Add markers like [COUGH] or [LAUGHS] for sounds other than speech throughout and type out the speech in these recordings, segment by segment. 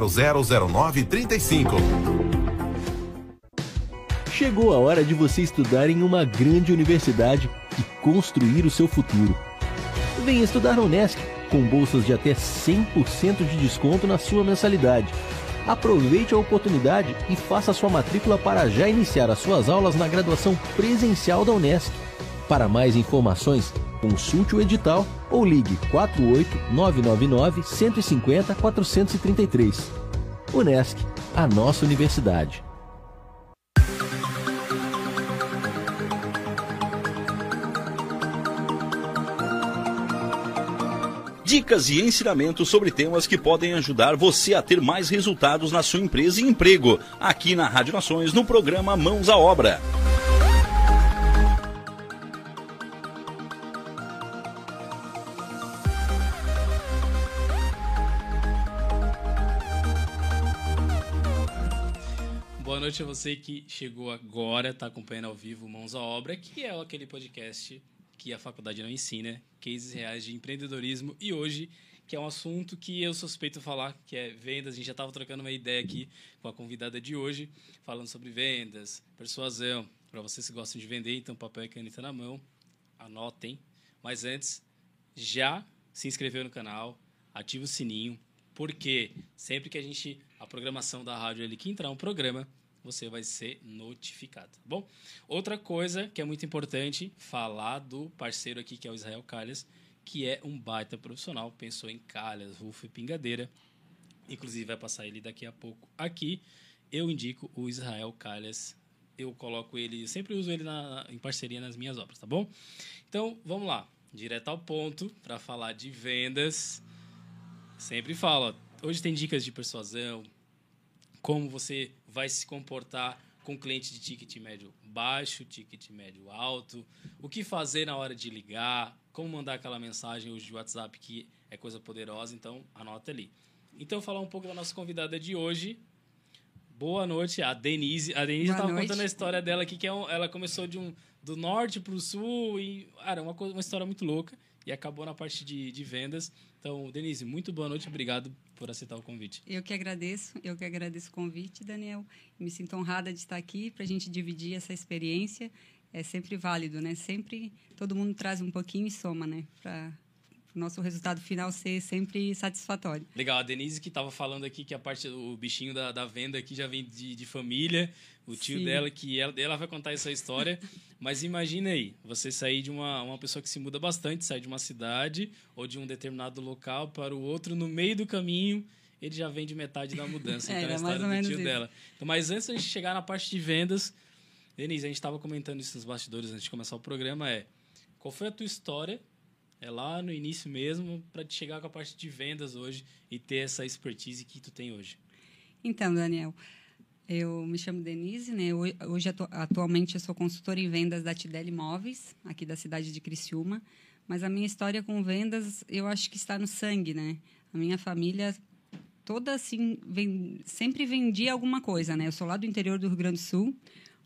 000935. Chegou a hora de você estudar em uma grande universidade e construir o seu futuro. Venha estudar na Unesc, com bolsas de até 100% de desconto na sua mensalidade. Aproveite a oportunidade e faça sua matrícula para já iniciar as suas aulas na graduação presencial da Unesc. Para mais informações, consulte o edital ou ligue 48 999 150 433. Unesc, a nossa universidade. Dicas e ensinamentos sobre temas que podem ajudar você a ter mais resultados na sua empresa e emprego. Aqui na Rádio Nações, no programa Mãos à Obra. A você que chegou agora, está acompanhando ao vivo Mãos à Obra, que é aquele podcast que a faculdade não ensina, cases reais de empreendedorismo. E hoje, que é um assunto que eu suspeito falar, que é vendas. A gente já estava trocando uma ideia aqui com a convidada de hoje, falando sobre vendas, persuasão. Para vocês que gostam de vender, então papel e caneta na mão, anotem. Mas antes, já se inscreveu no canal, ativa o sininho, porque sempre que a gente, a programação da rádio ali, que entrar um programa, você vai ser notificado, tá bom? Outra coisa que é muito importante, falar do parceiro aqui, que é o Israel Calhas, que é um baita profissional, pensou em calhas, rufo e pingadeira. Inclusive vai passar ele daqui a pouco aqui. Eu indico o Israel Calhas. Eu coloco ele, sempre uso ele na, em parceria nas minhas obras, tá bom? Então, vamos lá, direto ao ponto para falar de vendas. Sempre falo, hoje tem dicas de persuasão, como você vai se comportar com cliente de ticket médio baixo, ticket médio alto, o que fazer na hora de ligar, como mandar aquela mensagem hoje de WhatsApp que é coisa poderosa, então anota ali. Então, falar um pouco da nossa convidada de hoje. Boa noite, a Denise. A Denise estava contando a história dela aqui, que é um, ela começou de um, do norte para o sul e, cara, uma, uma história muito louca e acabou na parte de, de vendas. Então, Denise, muito boa noite, obrigado por aceitar o convite. Eu que agradeço, eu que agradeço o convite, Daniel. Me sinto honrada de estar aqui para a gente dividir essa experiência. É sempre válido, né? Sempre todo mundo traz um pouquinho e soma, né? Nosso resultado final ser sempre satisfatório. Legal, a Denise que estava falando aqui que a parte do bichinho da, da venda aqui já vem de, de família, o tio Sim. dela, que ela, ela vai contar essa história. [LAUGHS] Mas imagine aí, você sair de uma, uma pessoa que se muda bastante, sair de uma cidade ou de um determinado local para o outro, no meio do caminho, ele já vem de metade da mudança. é, [LAUGHS] então, é a história do tio isso. dela. Então, mas antes de chegar na parte de vendas, Denise, a gente estava comentando isso nos bastidores antes de começar o programa, é qual foi a tua história é lá no início mesmo para te chegar com a parte de vendas hoje e ter essa expertise que tu tem hoje? Então, Daniel, Eu me chamo Denise, né? Hoje, atualmente, eu sou consultora em vendas da Tidel Imóveis, aqui da cidade de Criciúma. Mas a minha história com vendas, eu acho que está no sangue, né? A minha família toda assim, vem, sempre vendia alguma coisa, né? Eu sou lá do interior do Rio Grande do Sul.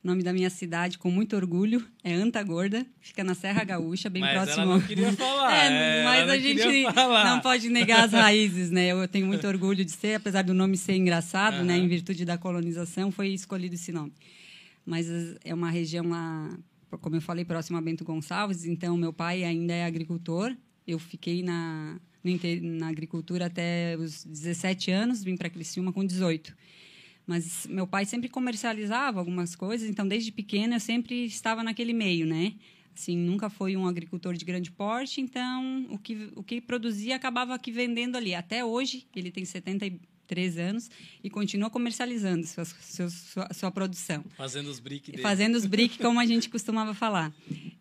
O nome da minha cidade, com muito orgulho, é Anta Gorda, fica na Serra Gaúcha, bem mas próximo. Ela não queria falar. é, mas a gente não pode negar as raízes, né? Eu tenho muito orgulho de ser, apesar do nome ser engraçado, uhum. né? Em virtude da colonização, foi escolhido esse nome. Mas é uma região lá, como eu falei, próximo a Bento Gonçalves. Então, meu pai ainda é agricultor. Eu fiquei na, na agricultura até os 17 anos, vim para Criciúma com 18. Mas meu pai sempre comercializava algumas coisas, então desde pequena eu sempre estava naquele meio, né? Assim, nunca foi um agricultor de grande porte, então o que o que produzia acabava aqui vendendo ali. Até hoje, ele tem 73 anos e continua comercializando sua, sua, sua, sua produção. Fazendo os brick dele. Fazendo os brick, [LAUGHS] como a gente costumava falar.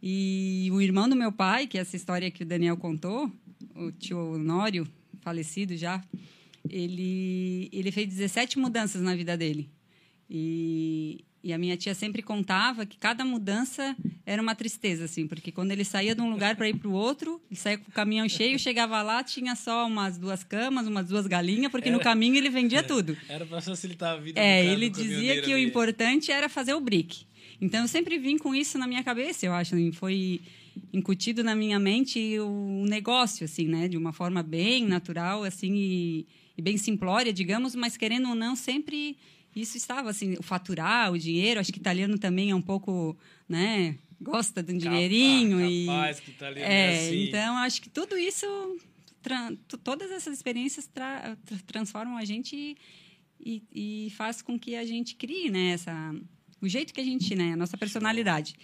E o irmão do meu pai, que é essa história que o Daniel contou, o tio Honório, falecido já, ele, ele fez 17 mudanças na vida dele. E, e a minha tia sempre contava que cada mudança era uma tristeza, assim, porque quando ele saía de um lugar para ir para o outro, ele saía com o caminhão cheio, chegava lá, tinha só umas duas camas, umas duas galinhas, porque era, no caminho ele vendia tudo. Era para facilitar a vida É, do ele dizia que o importante era fazer o brick. Então eu sempre vim com isso na minha cabeça, eu acho, assim, foi incutido na minha mente o negócio, assim, né, de uma forma bem natural, assim, e e bem simplória, digamos, mas querendo ou não, sempre isso estava assim, o faturar, o dinheiro, acho que italiano também é um pouco, né, gosta de um dinheirinho capaz, e que italiano é, é assim. então acho que tudo isso todas essas experiências tra transformam a gente e, e, faz com que a gente crie, né, essa o jeito que a gente, né, a nossa personalidade.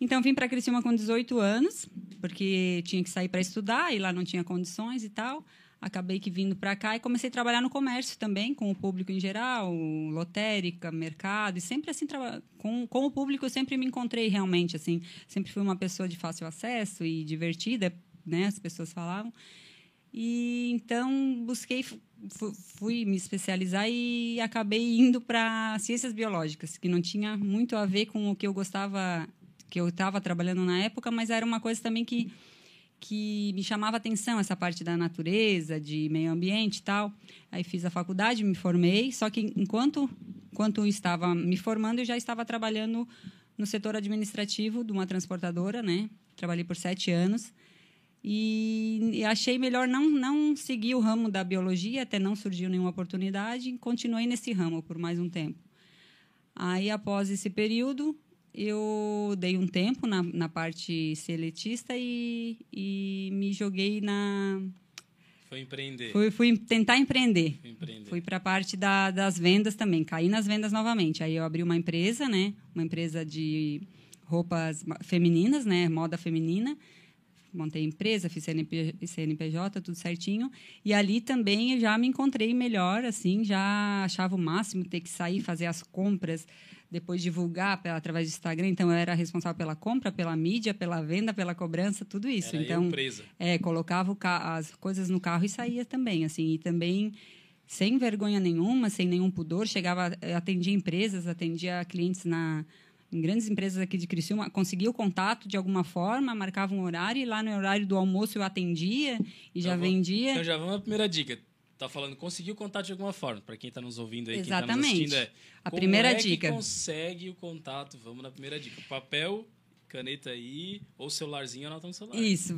Então vim para Criciúma com 18 anos, porque tinha que sair para estudar e lá não tinha condições e tal acabei que vindo para cá e comecei a trabalhar no comércio também, com o público em geral, lotérica, mercado, e sempre assim, com, com o público eu sempre me encontrei realmente, assim, sempre fui uma pessoa de fácil acesso e divertida, né, as pessoas falavam. E então busquei, fui me especializar e acabei indo para ciências biológicas, que não tinha muito a ver com o que eu gostava, que eu estava trabalhando na época, mas era uma coisa também que que me chamava atenção essa parte da natureza, de meio ambiente e tal. Aí fiz a faculdade, me formei, só que enquanto enquanto estava me formando, eu já estava trabalhando no setor administrativo de uma transportadora, né? Trabalhei por sete anos e, achei melhor não não seguir o ramo da biologia, até não surgiu nenhuma oportunidade, e continuei nesse ramo por mais um tempo. Aí, após esse período, eu dei um tempo na, na parte seletista e, e me joguei na. Foi empreender. Fui, fui tentar empreender. empreender. Fui para a parte da, das vendas também. Caí nas vendas novamente. Aí eu abri uma empresa, né? Uma empresa de roupas femininas, né? Moda feminina. Montei empresa, fiz CNP, CNPJ, tudo certinho. E ali também eu já me encontrei melhor, assim, já achava o máximo ter que sair, fazer as compras, depois divulgar pela, através do Instagram. Então, eu era responsável pela compra, pela mídia, pela venda, pela cobrança, tudo isso. Era então. É, colocava as coisas no carro e saía também, assim. E também sem vergonha nenhuma, sem nenhum pudor, chegava, atendia empresas, atendia clientes na em grandes empresas aqui de Criciúma, conseguia o contato de alguma forma, marcava um horário e lá no horário do almoço eu atendia e então, já vendia. Então já vamos à primeira dica tá falando conseguiu contato de alguma forma. Para quem está nos ouvindo aí, Exatamente. quem está nos assistindo, é a primeira é dica. consegue o contato? Vamos na primeira dica. Papel, caneta aí, ou celularzinho, anota no celular. Isso.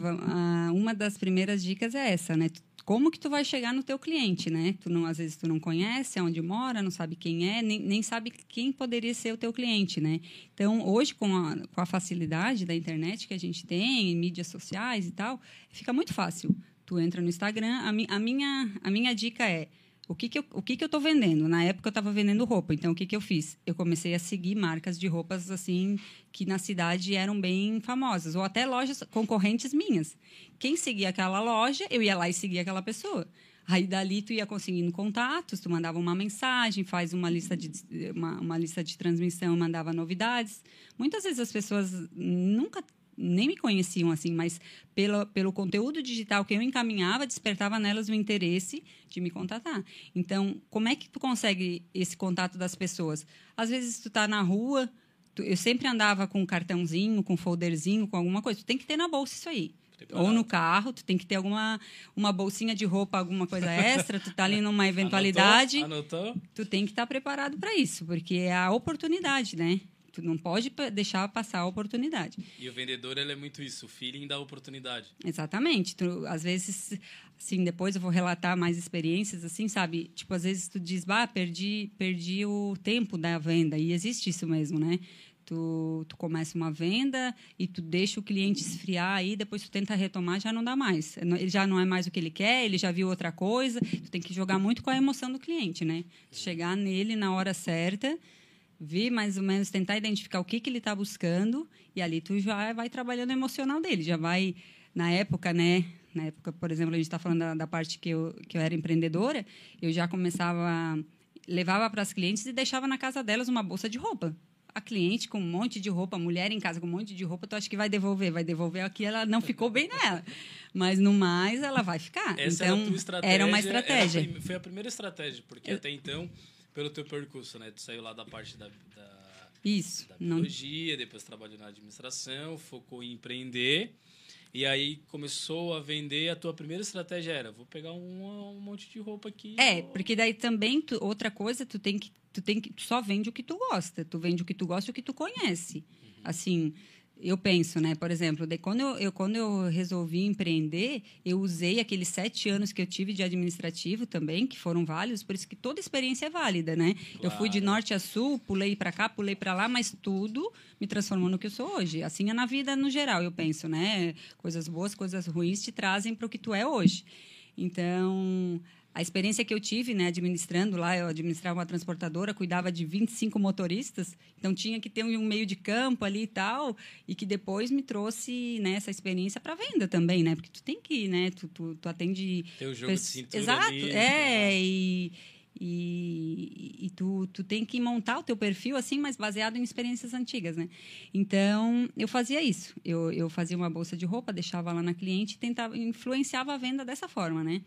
Uma das primeiras dicas é essa, né? Como que tu vai chegar no teu cliente, né? Tu não, às vezes tu não conhece onde mora, não sabe quem é, nem, nem sabe quem poderia ser o teu cliente, né? Então, hoje, com a, com a facilidade da internet que a gente tem, mídias sociais e tal, fica muito fácil Tu entra no Instagram. A, mi, a, minha, a minha dica é o que, que eu o que, que eu estou vendendo. Na época eu estava vendendo roupa, então o que, que eu fiz? Eu comecei a seguir marcas de roupas assim que na cidade eram bem famosas, ou até lojas concorrentes minhas. Quem seguia aquela loja, eu ia lá e seguia aquela pessoa. Aí dali tu ia conseguindo contatos, tu mandava uma mensagem, faz uma lista de uma, uma lista de transmissão, mandava novidades. Muitas vezes as pessoas nunca nem me conheciam assim, mas pelo, pelo conteúdo digital que eu encaminhava, despertava nelas o interesse de me contatar. Então, como é que tu consegue esse contato das pessoas? Às vezes tu está na rua, tu, eu sempre andava com um cartãozinho, com um folderzinho, com alguma coisa. Tu tem que ter na bolsa isso aí. Ou no carro, tu tem que ter alguma uma bolsinha de roupa, alguma coisa extra, tu tá ali numa [LAUGHS] eventualidade. Anotou? Anotou? Tu tem que estar tá preparado para isso, porque é a oportunidade, né? Tu não pode deixar passar a oportunidade. E o vendedor, ele é muito isso, o feeling da oportunidade. Exatamente. Tu, às vezes, assim, depois eu vou relatar mais experiências, assim, sabe? Tipo, às vezes tu diz, bah, perdi, perdi o tempo da venda. E existe isso mesmo, né? Tu, tu começa uma venda e tu deixa o cliente esfriar aí, depois tu tenta retomar, já não dá mais. Ele já não é mais o que ele quer, ele já viu outra coisa. Tu tem que jogar muito com a emoção do cliente, né? Chegar nele na hora certa ver mais ou menos, tentar identificar o que, que ele está buscando e ali tu já vai trabalhando o emocional dele, já vai, na época, né, na época, por exemplo, a gente está falando da, da, parte que eu, que eu era empreendedora, eu já começava, levava para as clientes e deixava na casa delas uma bolsa de roupa. A cliente com um monte de roupa, a mulher em casa com um monte de roupa, tu acha que vai devolver? Vai devolver aqui, ela não ficou bem nela. Mas no mais, ela vai ficar. Essa então, era, a tua estratégia, era uma estratégia. Era, foi a primeira estratégia, porque eu, até então pelo teu percurso, né? Tu saiu lá da parte da, da isso, da biologia, não... depois trabalhou na administração, focou em empreender. E aí começou a vender, a tua primeira estratégia era, vou pegar um, um monte de roupa aqui. É, porque daí também, tu, outra coisa, tu tem que, tu tem que, tu só vende o que tu gosta, tu vende o que tu gosta e o que tu conhece. Uhum. Assim, eu penso, né? Por exemplo, de, quando, eu, eu, quando eu resolvi empreender, eu usei aqueles sete anos que eu tive de administrativo também, que foram válidos, por isso que toda experiência é válida, né? Claro. Eu fui de norte a sul, pulei para cá, pulei para lá, mas tudo me transformou no que eu sou hoje. Assim é na vida no geral, eu penso, né? Coisas boas, coisas ruins te trazem para o que tu é hoje. Então, a experiência que eu tive, né, administrando lá, eu administrava uma transportadora, cuidava de 25 motoristas, então tinha que ter um meio de campo ali e tal, e que depois me trouxe né, essa experiência para venda também, né? Porque tu tem que, né, tu, tu, tu atende... Tem o jogo de cintura Exato, ali, é, né? e... E, e, tu, tu tem que montar o teu perfil assim, mas baseado em experiências antigas, né? Então, eu fazia isso. Eu, eu fazia uma bolsa de roupa, deixava lá na cliente e tentava, influenciava a venda dessa forma, né?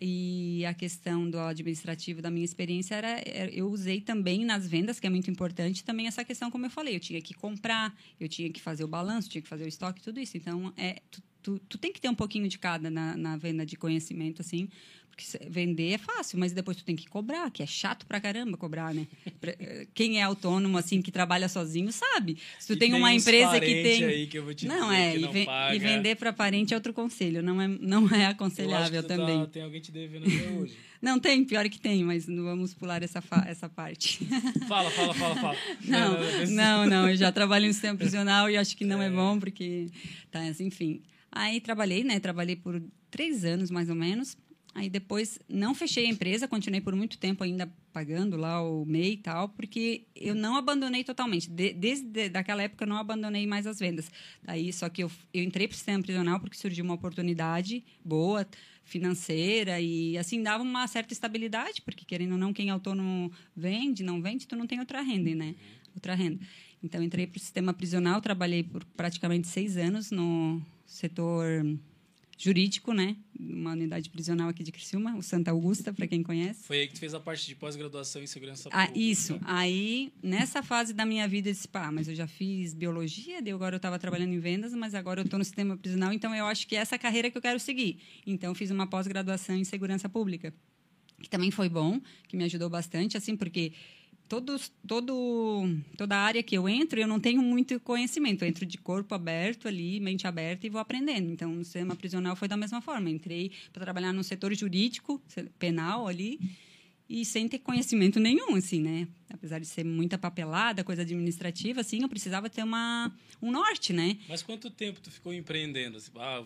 E a questão do administrativo da minha experiência era, eu usei também nas vendas, que é muito importante, também essa questão, como eu falei, eu tinha que comprar, eu tinha que fazer o balanço, tinha que fazer o estoque, tudo isso. Então, é, tu, tu, tem que ter um pouquinho de cada na, na venda de conhecimento, assim, porque vender é fácil, mas depois tu tem que cobrar, que é chato pra caramba cobrar, né? [LAUGHS] Quem é autônomo, assim, que trabalha sozinho, sabe. Se tu e tem uma empresa que tem. Aí que eu vou te não, é, não e, paga. e vender para parente é outro conselho, não é, não é aconselhável tá- também. Tá, tem alguém te devendo até hoje. [LAUGHS] Não, tem, pior que tem, mas não vamos pular essa, essa parte. [LAUGHS] Fala, fala, fala, fala. Não, não, não, eu já trabalhei no sistema prisional e acho que não é, é bom, porque. Tá, enfim. Aí trabalhei, né? Trabalhei por três anos, mais ou menos. Aí depois não fechei a empresa, continuei por muito tempo ainda pagando lá o MEI e tal, porque eu não abandonei totalmente. De, desde daquela época eu não abandonei mais as vendas. Aí só que eu, eu entrei para o sistema prisional porque surgiu uma oportunidade boa financeira e assim dava uma certa estabilidade, porque querendo ou não quem é autônomo vende, não vende, tu não tem outra renda, né? Outra renda. Então entrei para o sistema prisional, trabalhei por praticamente seis anos no setor jurídico, né? Uma unidade prisional aqui de Criciúma, o Santa Augusta, para quem conhece. Foi aí que tu fez a parte de pós-graduação em segurança ah, pública. Isso. Aí, nessa fase da minha vida, eu disse, pá, mas eu já fiz biologia, daí agora eu estava trabalhando em vendas, mas agora eu estou no sistema prisional, então eu acho que é essa carreira que eu quero seguir. Então, fiz uma pós-graduação em segurança pública, que também foi bom, que me ajudou bastante, assim, porque todos, todo, toda área que eu entro, eu não tenho muito conhecimento. Eu entro de corpo aberto ali, mente aberta e vou aprendendo. Então, no sistema prisional foi da mesma forma. entrei para trabalhar no setor jurídico, penal ali, e sem ter conhecimento nenhum, assim, né? Apesar de ser muita papelada, coisa administrativa, assim, eu precisava ter uma, um norte, né? Mas quanto tempo tu ficou empreendendo? Assim, ah,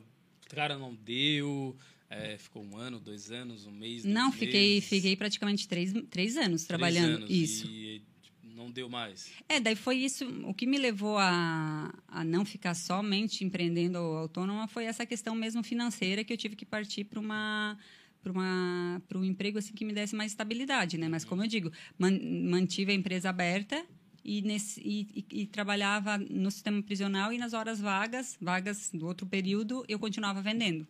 cara não deu, é, ficou um ano, dois anos, um mês? Não, fiquei, meses. fiquei praticamente três, três anos trabalhando. Três anos, isso. E não deu mais. É, daí foi isso. O que me levou a, a não ficar somente empreendendo autônoma foi essa questão mesmo financeira que eu tive que partir para uma para uma para um emprego assim que me desse mais estabilidade, né? Mas como eu digo, man, mantive a empresa aberta e, nesse, e, e, e, trabalhava no sistema prisional e nas horas vagas, vagas do outro período, eu continuava vendendo.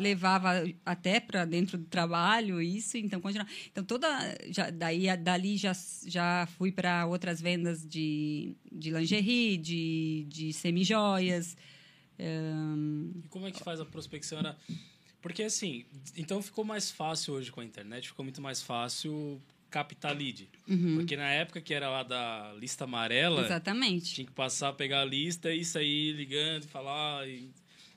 Levava até para dentro do trabalho isso, então continuava. Então toda já, daí dali já já fui para outras vendas de, de lingerie, de, de semijoias. Um... E como é que faz a prospecção? Era porque assim, então ficou mais fácil hoje com a internet, ficou muito mais fácil captar lead. Uhum. Porque na época que era lá da lista amarela, Exatamente. tinha que passar, pegar a lista e sair ligando e falar. E...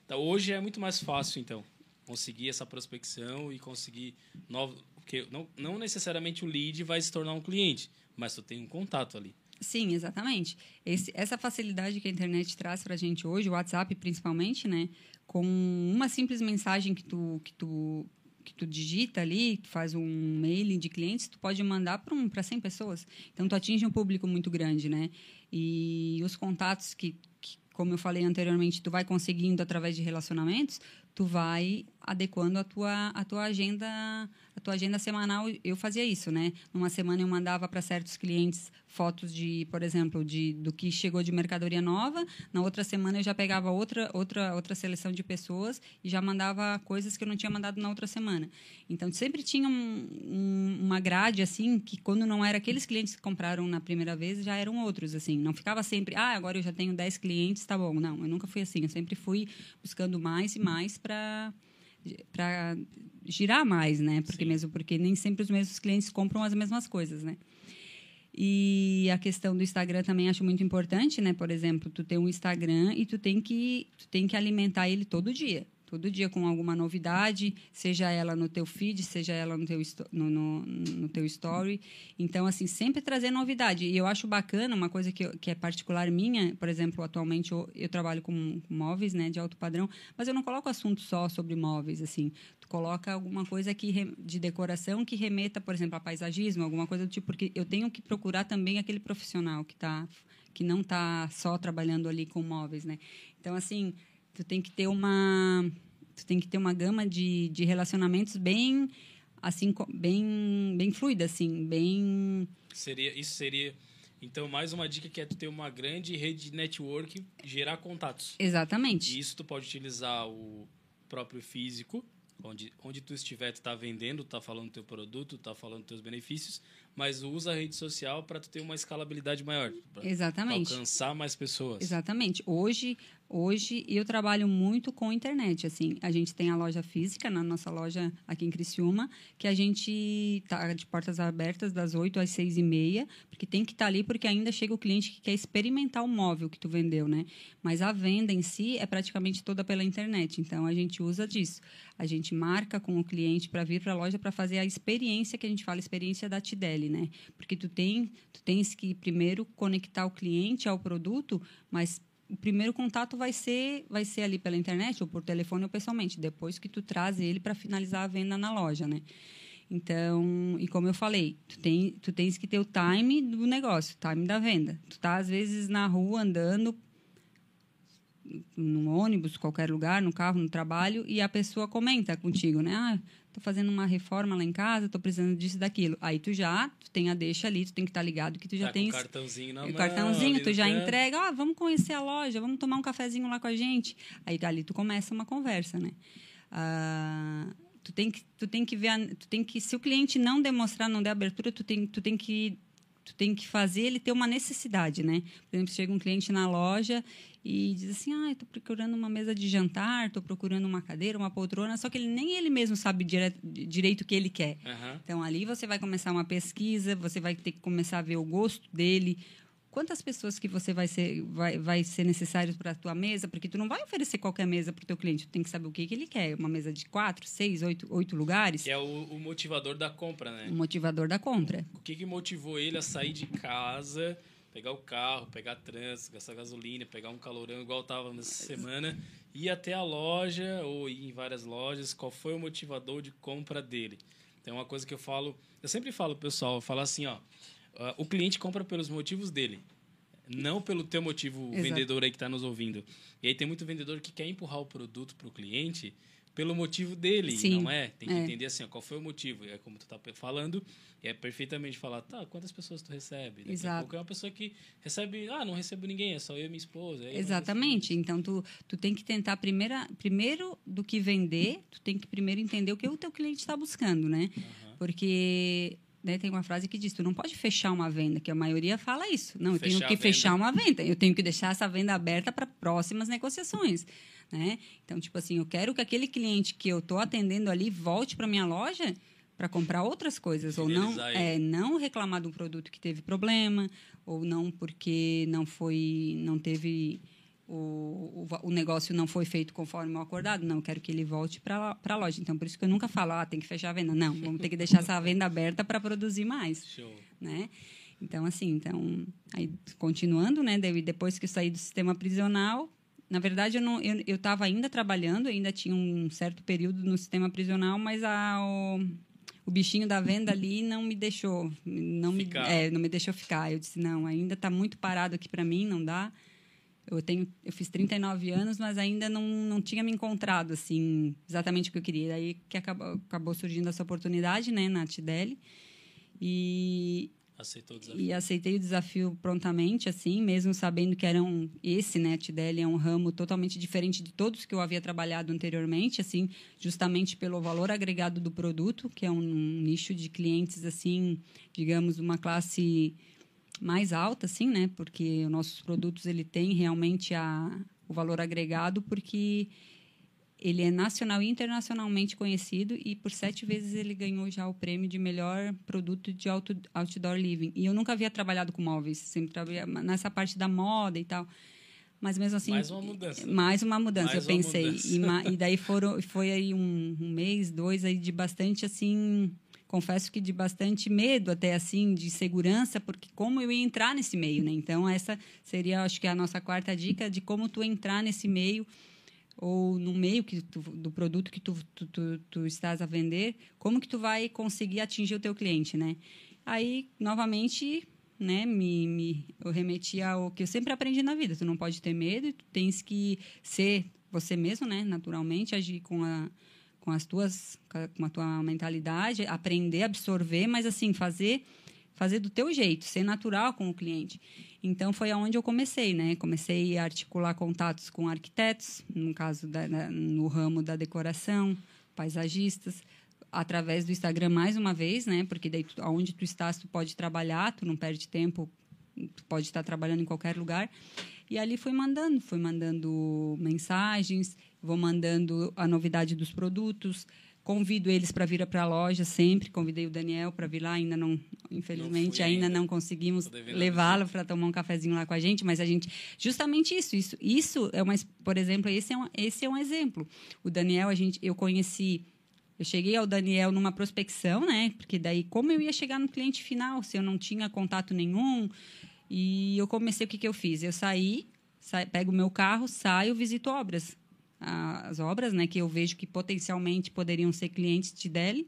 Então, hoje é muito mais fácil, então, conseguir essa prospecção e conseguir novo. Porque não, não necessariamente o lead vai se tornar um cliente, mas tu tem um contato ali. Sim, exatamente. Esse, essa facilidade que a internet traz para a gente hoje, o WhatsApp principalmente, né? Com uma simples mensagem que tu, que tu que tu digita ali, tu faz um mailing de clientes, tu pode mandar para um, 100 pessoas. Então, tu atinge um público muito grande, né? E os contatos que, que, como eu falei anteriormente, tu vai conseguindo através de relacionamentos, tu vai adequando a tua, a tua agenda tua agenda semanal eu fazia isso né? Numa semana eu mandava para certos clientes fotos de por exemplo de do que chegou de mercadoria nova. Na outra semana eu já pegava outra outra outra seleção de pessoas e já mandava coisas que eu não tinha mandado na outra semana. Então sempre tinha um, um, uma grade assim que quando não era aqueles clientes que compraram na primeira vez já eram outros assim. Não ficava sempre ah agora eu já tenho 10 clientes tá bom. Não eu nunca fui assim. Eu sempre fui buscando mais e mais para para girar mais, né? Porque Sim. mesmo porque nem sempre os mesmos clientes compram as mesmas coisas, né? E a questão do Instagram também acho muito importante, né? Por exemplo, tu tem um Instagram e tu tem que tu tem que alimentar ele todo dia todo dia com alguma novidade, seja ela no teu feed, seja ela no teu, no, no, no teu story. Então, assim, sempre trazer novidade. E eu acho bacana, uma coisa que, eu, que é particular minha, por exemplo, atualmente eu, eu trabalho com móveis né, de alto padrão, mas eu não coloco assunto só sobre móveis, assim. Tu coloca alguma coisa que, de decoração que remeta, por exemplo, a paisagismo, alguma coisa do tipo, porque eu tenho que procurar também aquele profissional que está que não está só trabalhando ali com móveis, né? Então, assim, tu tem que ter uma tu tem que ter uma gama de, de relacionamentos bem assim bem bem fluida assim bem seria isso seria então mais uma dica que é tu ter uma grande rede de network gerar contatos. Exatamente. E isso tu pode utilizar o próprio físico onde onde tu estiver tu tá vendendo tá falando teu produto tá falando teus benefícios mas usa a rede social para tu ter uma escalabilidade maior exatamente. alcançar mais pessoas. Exatamente. Hoje Hoje eu trabalho muito com internet, assim, a gente tem a loja física na nossa loja aqui em Criciúma, que a gente tá de portas abertas das 8 às 6 e meia, porque tem que estar tá ali porque ainda chega o cliente que quer experimentar o móvel que tu vendeu, né? Mas a venda em si é praticamente toda pela internet, então a gente usa disso. A gente marca com o cliente para vir para a loja para fazer a experiência que a gente fala, experiência da Tideli, né? Porque tu tem, tu tens que primeiro conectar o cliente ao produto, mas o primeiro contato vai ser vai ser ali pela internet ou por telefone ou pessoalmente depois que tu traz ele para finalizar a venda na loja né? Então e como eu falei tu tem tu tens que ter o time do negócio time da venda. Tu tá às vezes na rua andando no ônibus qualquer lugar no carro no trabalho e a pessoa comenta contigo né? Ah tô fazendo uma reforma lá em casa, tô precisando disso daquilo. Aí tu já, tu tem a deixa ali, tu tem que estar tá ligado que tu já tá tem o cartãozinho na o mão, cartãozinho, tu já entrega, oh, vamos conhecer a loja, vamos tomar um cafezinho lá com a gente. Aí ali tu começa uma conversa, né? Ah, tu tem que tu tem que ver, a, tu tem que se o cliente não demonstrar, não der abertura, tu tem tu tem que tu tem que fazer ele ter uma necessidade, né? Por exemplo, chega um cliente na loja e diz assim, ah, estou procurando uma mesa de jantar, estou procurando uma cadeira, uma poltrona, só que ele nem ele mesmo sabe dire direito o que ele quer. Uhum. Então ali você vai começar uma pesquisa, você vai ter que começar a ver o gosto dele, quantas pessoas que você vai ser vai, vai ser necessário para a tua mesa, porque tu não vai oferecer qualquer mesa para o teu cliente, tu tem que saber o que, que ele quer, uma mesa de quatro, seis, oito, oito lugares. Que é o, o motivador da compra, né? O motivador da compra. O que, que motivou ele a sair de casa, pegar o carro, pegar trânsito, gastar gasolina, pegar um calorão igual tava nessa semana, ir até a loja ou ir em várias lojas, qual foi o motivador de compra dele? Tem uma coisa que eu falo, eu sempre falo pessoal, eu falo assim, ó, Uh, o cliente compra pelos motivos dele. Não pelo teu motivo Exato. vendedor aí que está nos ouvindo. E aí tem muito vendedor que quer empurrar o produto para o cliente pelo motivo dele, Sim. não é? Tem que É. entender assim, ó, qual foi o motivo. É como tu tá falando, é perfeitamente falar, tá, quantas pessoas tu recebe? Daqui a Exato. pouco é uma pessoa que recebe, ah, não recebo ninguém, é só eu e minha esposa. Exatamente. Então, tu, tu tem que tentar, primeira, primeiro do que vender, tu tem que primeiro entender o que o teu cliente está buscando, né? Porque né, tem uma frase que diz, tu não pode fechar uma venda, que a maioria fala isso. Não, eu tenho Fechar que a fechar uma venda. Eu tenho que deixar essa venda aberta para próximas negociações, né? Então, tipo assim, eu quero que aquele cliente que eu estou atendendo ali volte para minha loja para comprar outras coisas ou não é não reclamar de um produto que teve problema ou não porque não foi não teve o, o, o negócio não foi feito conforme o acordado não eu quero que ele volte para a loja então por isso que eu nunca falo ah tem que fechar a venda não vamos ter que deixar essa venda aberta para produzir mais Show. né? Então, assim, então, aí, continuando, né? Depois que eu saí do sistema prisional, na verdade, eu não, eu eu estava ainda trabalhando, ainda tinha um certo período no sistema prisional, mas a, o, o bichinho da venda ali não me deixou, não me, Ficar. é, não me deixou ficar. Eu disse não, ainda está muito parado aqui para mim, não dá. Eu tenho, eu fiz 39 anos, mas ainda não, não tinha me encontrado assim exatamente o que eu queria. Daí que acabou, acabou surgindo essa oportunidade, né, na Tideli. E, Aceitou o desafio. e aceitei o desafio prontamente, assim, mesmo sabendo que era um, esse, né, Tideli é um ramo totalmente diferente de todos que eu havia trabalhado anteriormente, assim, justamente pelo valor agregado do produto, que é um, nicho de clientes, assim, digamos, uma classe mais alta, assim, né, porque os nossos produtos, ele tem realmente a, o valor agregado, porque ele é nacional e internacionalmente conhecido e por sete vezes ele ganhou já o prêmio de melhor produto de outdoor living. E eu nunca havia trabalhado com móveis, sempre trabalhei nessa parte da moda e tal. Mas mesmo assim, Mais uma mudança. mais uma mudança, Mais eu pensei. mudança. E, e daí [LAUGHS] foram, foi aí um, um mês, dois aí de bastante assim, confesso que de bastante medo até assim, de segurança, porque como eu ia entrar nesse meio, né? Então essa seria, acho que a nossa quarta dica de como tu entrar nesse meio ou no meio que tu- do produto que tu, tu, tu, estás a vender, como que tu vai conseguir atingir o teu cliente, né? Aí, novamente, né, me, me, eu remeti ao que eu sempre aprendi na vida. Tu não pode ter medo, tu tens que ser você mesmo, né, naturalmente, agir com a com as tuas com a tua mentalidade, aprender, absorver, mas assim, fazer fazer do teu jeito, ser natural com o cliente. Então foi aonde eu comecei, né? Comecei a articular contatos com arquitetos, no caso da, no ramo da decoração, paisagistas, através do Instagram mais uma vez, né? Porque daí tu, aonde tu estás, tu pode trabalhar, tu não perde tempo, tu pode estar trabalhando em qualquer lugar. E ali fui mandando, fui mandando mensagens, vou mandando a novidade dos produtos, convido eles para vir para a loja sempre, convidei o Daniel para vir lá, ainda não, infelizmente fui ainda ainda. não conseguimos levá-lo para tomar um cafezinho lá com a gente, mas a gente justamente isso, isso, isso é uma, por exemplo, esse é um, esse é um exemplo. O Daniel a gente eu conheci eu cheguei ao Daniel numa prospecção, né? Porque daí, como eu ia chegar no cliente final se eu não tinha contato nenhum? E eu comecei, o que, que eu fiz? Eu saí, sa- pego o meu carro, saio, visito obras. As obras, né? Que eu vejo que potencialmente poderiam ser clientes de Deli.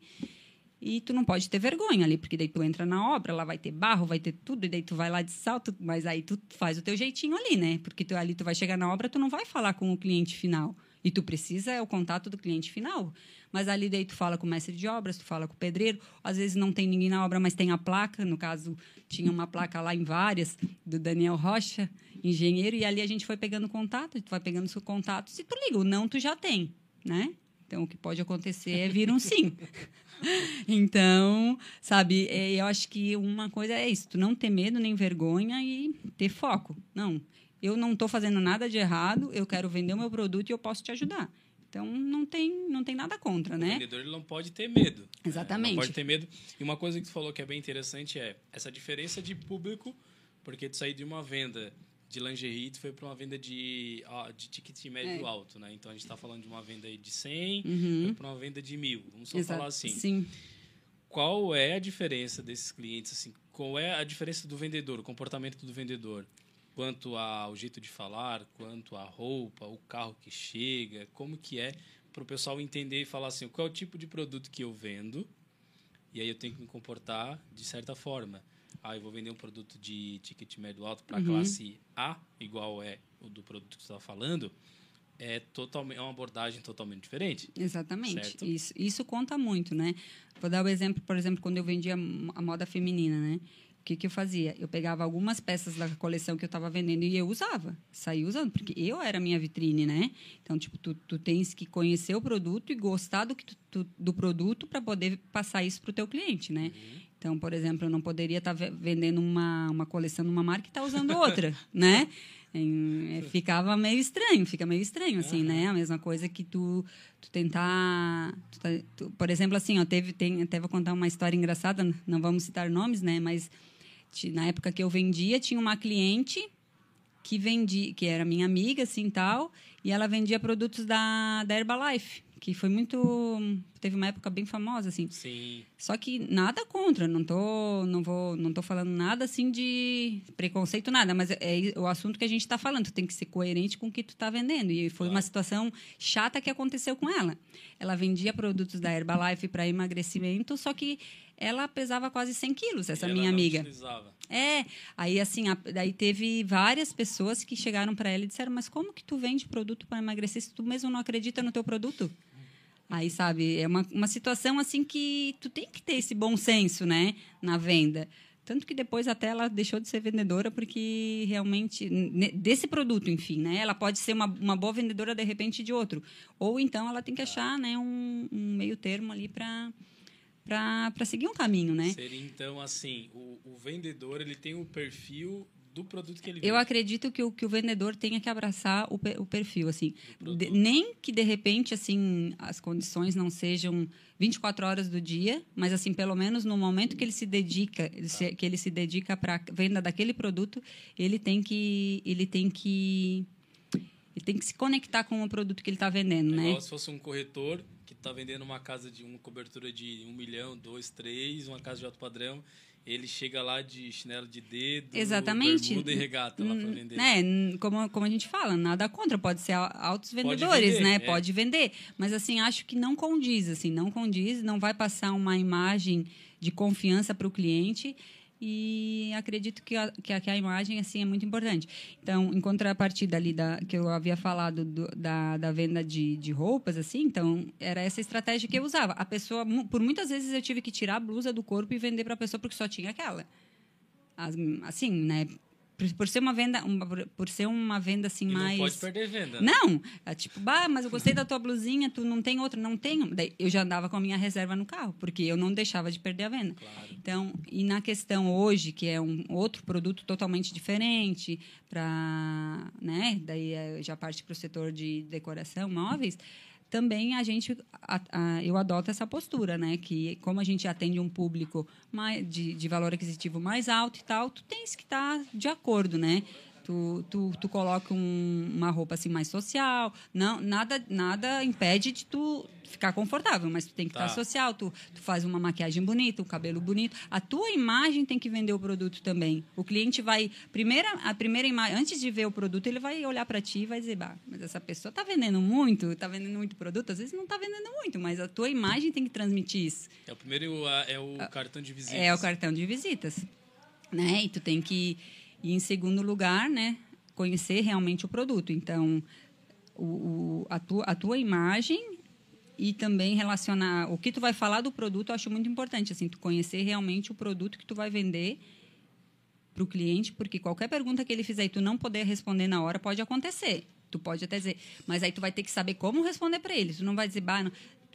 E tu não pode ter vergonha ali, porque daí tu entra na obra, lá vai ter barro, vai ter tudo, e daí tu vai lá de salto, mas aí tu faz o teu jeitinho ali, né? Porque tu, ali tu vai chegar na obra, tu não vai falar com o cliente final. E tu precisa é o contato do cliente final. Mas ali daí tu fala com o mestre de obras, tu fala com o pedreiro. Às vezes não tem ninguém na obra, mas tem a placa. No caso, tinha uma placa lá em várias, do Daniel Rocha, engenheiro. E ali a gente foi pegando contato, tu vai pegando os contatos e tu liga. O não tu já tem, né? Então, o que pode acontecer é vir um sim. [LAUGHS] Então, sabe, é, eu acho que uma coisa é isso, tu não ter medo nem vergonha e ter foco. Não, eu não estou fazendo nada de errado, eu quero vender o meu produto e eu posso te ajudar. Então, não tem, não tem nada contra, O né? vendedor ele não pode ter medo. né? Exatamente. Não pode ter medo. E uma coisa que tu falou que é bem interessante é essa diferença de público, porque tu saiu de uma venda de lingerie, tu foi para uma venda de, de ticket médio É. alto, né? Então a gente está falando de uma venda de 100 Uhum. para uma venda de mil. Vamos só Exato. falar assim. Sim. Qual é a diferença desses clientes? Assim, qual é a diferença do vendedor, o comportamento do vendedor? Quanto ao jeito de falar, quanto à roupa, o carro que chega, como que é para o pessoal entender e falar assim, qual é o tipo de produto que eu vendo e aí eu tenho que me comportar de certa forma. Ah, eu vou vender um produto de ticket médio alto para Uhum. classe A, igual é o do produto que você estava falando. é totalmente é uma abordagem totalmente diferente. Exatamente. Certo. Isso, isso conta muito, né? Vou dar o exemplo, por exemplo, quando eu vendia a moda feminina, né? O que, que eu fazia? Eu pegava algumas peças da coleção que eu estava vendendo e eu usava, saía usando, porque eu era a minha vitrine, né? Então, tipo, tu, tu tens que conhecer o produto e gostar do, que tu, tu- do produto para poder passar isso para o teu cliente, né? Então, por exemplo, eu não poderia estar vendendo uma, uma coleção numa marca e estar usando outra, [LAUGHS] né? Em- é, ficava meio estranho, fica meio estranho, assim, né? A mesma coisa que tu, tu tentar... tu tá- tu- por exemplo, assim, ó, teve, tem, até vou contar uma história engraçada, não vamos citar nomes, né? Mas na época que eu vendia, tinha uma cliente que vendia, que era minha amiga, assim, tal, e ela vendia produtos da, da Herbalife, que foi muito... Teve uma época bem famosa, assim. Sim. Só que nada contra, não tô, não vou, não tô falando nada assim de preconceito nada, mas é, é o assunto que a gente está falando. Tu tem que ser coerente com o que tu está vendendo. E foi uma situação chata que aconteceu com ela. Ela vendia produtos da Herbalife para emagrecimento, só que ela pesava quase 100 quilos, essa minha amiga. utilizava. É, aí assim, a- daí teve várias pessoas que chegaram para ela e disseram: "Mas como que tu vende produto para emagrecer se tu mesmo não acredita no teu produto?" Aí, sabe, é uma, uma situação assim que tu tem que ter esse bom senso, né, na venda. Tanto que depois até ela deixou de ser vendedora porque realmente desse produto, enfim, né? Ela pode ser uma, uma boa vendedora de repente de outro, ou então ela tem que achar, né, um, um meio termo ali para para seguir um caminho, né? Seria então assim, o, o vendedor ele tem o perfil do produto que ele vende. Eu acredito que o, que o vendedor tenha que abraçar o, o perfil, assim. De- nem que, de repente, assim, as condições não sejam 24 horas do dia, mas, assim, pelo menos no momento que ele se dedica, se- que ele se dedica para a venda daquele produto, ele tem que... Ele tem que... Ele tem que se conectar com o produto que ele está vendendo, É né? igual se fosse um corretor que está vendendo uma casa de uma cobertura de um milhão, dois, três, uma casa de alto padrão. Ele chega lá de chinelo de dedo, Exatamente. bermuda e regata lá para Hum, vender. N- como, como a gente fala, nada contra, pode ser altos vendedores, vender, né? é. Pode vender. Mas assim, acho que não condiz, assim, não condiz, não vai passar uma imagem de confiança para o cliente. E acredito que a, que, a, que a imagem assim é muito importante. Então, em contrapartida ali da, que eu havia falado do- da, da venda de, de roupas, assim, então era essa estratégia que eu usava. A pessoa, por muitas vezes eu tive que tirar a blusa do corpo e vender para a pessoa porque só tinha aquela as- assim, né? Por, por ser uma venda, uma- por- ser uma venda assim E mais não pode perder venda. né? não, é tipo, bah, mas eu gostei da tua blusinha, tu não tem outra, não tenho. Daí eu já andava com a minha reserva no carro, porque eu não deixava de perder a venda. Claro. Então, e na questão hoje, que é um outro produto totalmente diferente, para, né, daí é, já parte para o setor de decoração, móveis, também a gente, a- a- eu adoto essa postura, né, que como a gente atende um público mais, de, de valor aquisitivo mais alto e tal, tu tens que estar de acordo, né? Tu, tu, tu coloca um- uma roupa assim mais social, não nada nada impede de tu ficar confortável, mas tu tem que Tá. estar social, tu, tu faz uma maquiagem bonita, um cabelo bonito, a tua imagem tem que vender o produto também. O cliente vai primeira a primeira imagem, antes de ver o produto, ele vai olhar para ti e vai dizer, bah, mas essa pessoa tá vendendo muito, tá vendendo muito produto, às vezes não tá vendendo muito, mas a tua imagem tem que transmitir isso. É o primeiro a- é o cartão de visita. É o cartão de visitas, né? E tu tem que e em segundo lugar, né, conhecer realmente o produto. Então, o, o- a, tua, a tua imagem e também relacionar o que tu vai falar do produto, eu acho muito importante, assim, tu conhecer realmente o produto que tu vai vender para o cliente, porque qualquer pergunta que ele fizer e tu não poder responder na hora pode acontecer. Tu pode até dizer, mas aí tu vai ter que saber como responder para ele. Tu não vai dizer, bah, não-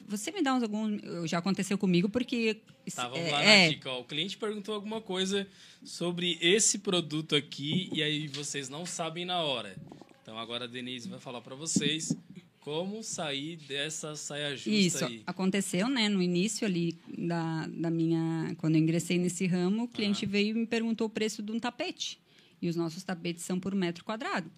você me dá uns alguns, já aconteceu comigo porque Tá, vamos é, lá é, na dica. Ó. O cliente perguntou alguma coisa sobre esse produto aqui e aí vocês não sabem na hora. Então agora a Denise vai falar para vocês como sair dessa saia justa Isso, aí. aconteceu, né? No início ali da, da minha... Quando eu ingressei nesse ramo, o cliente veio e me perguntou o preço de um tapete. E os nossos tapetes são por metro quadrado.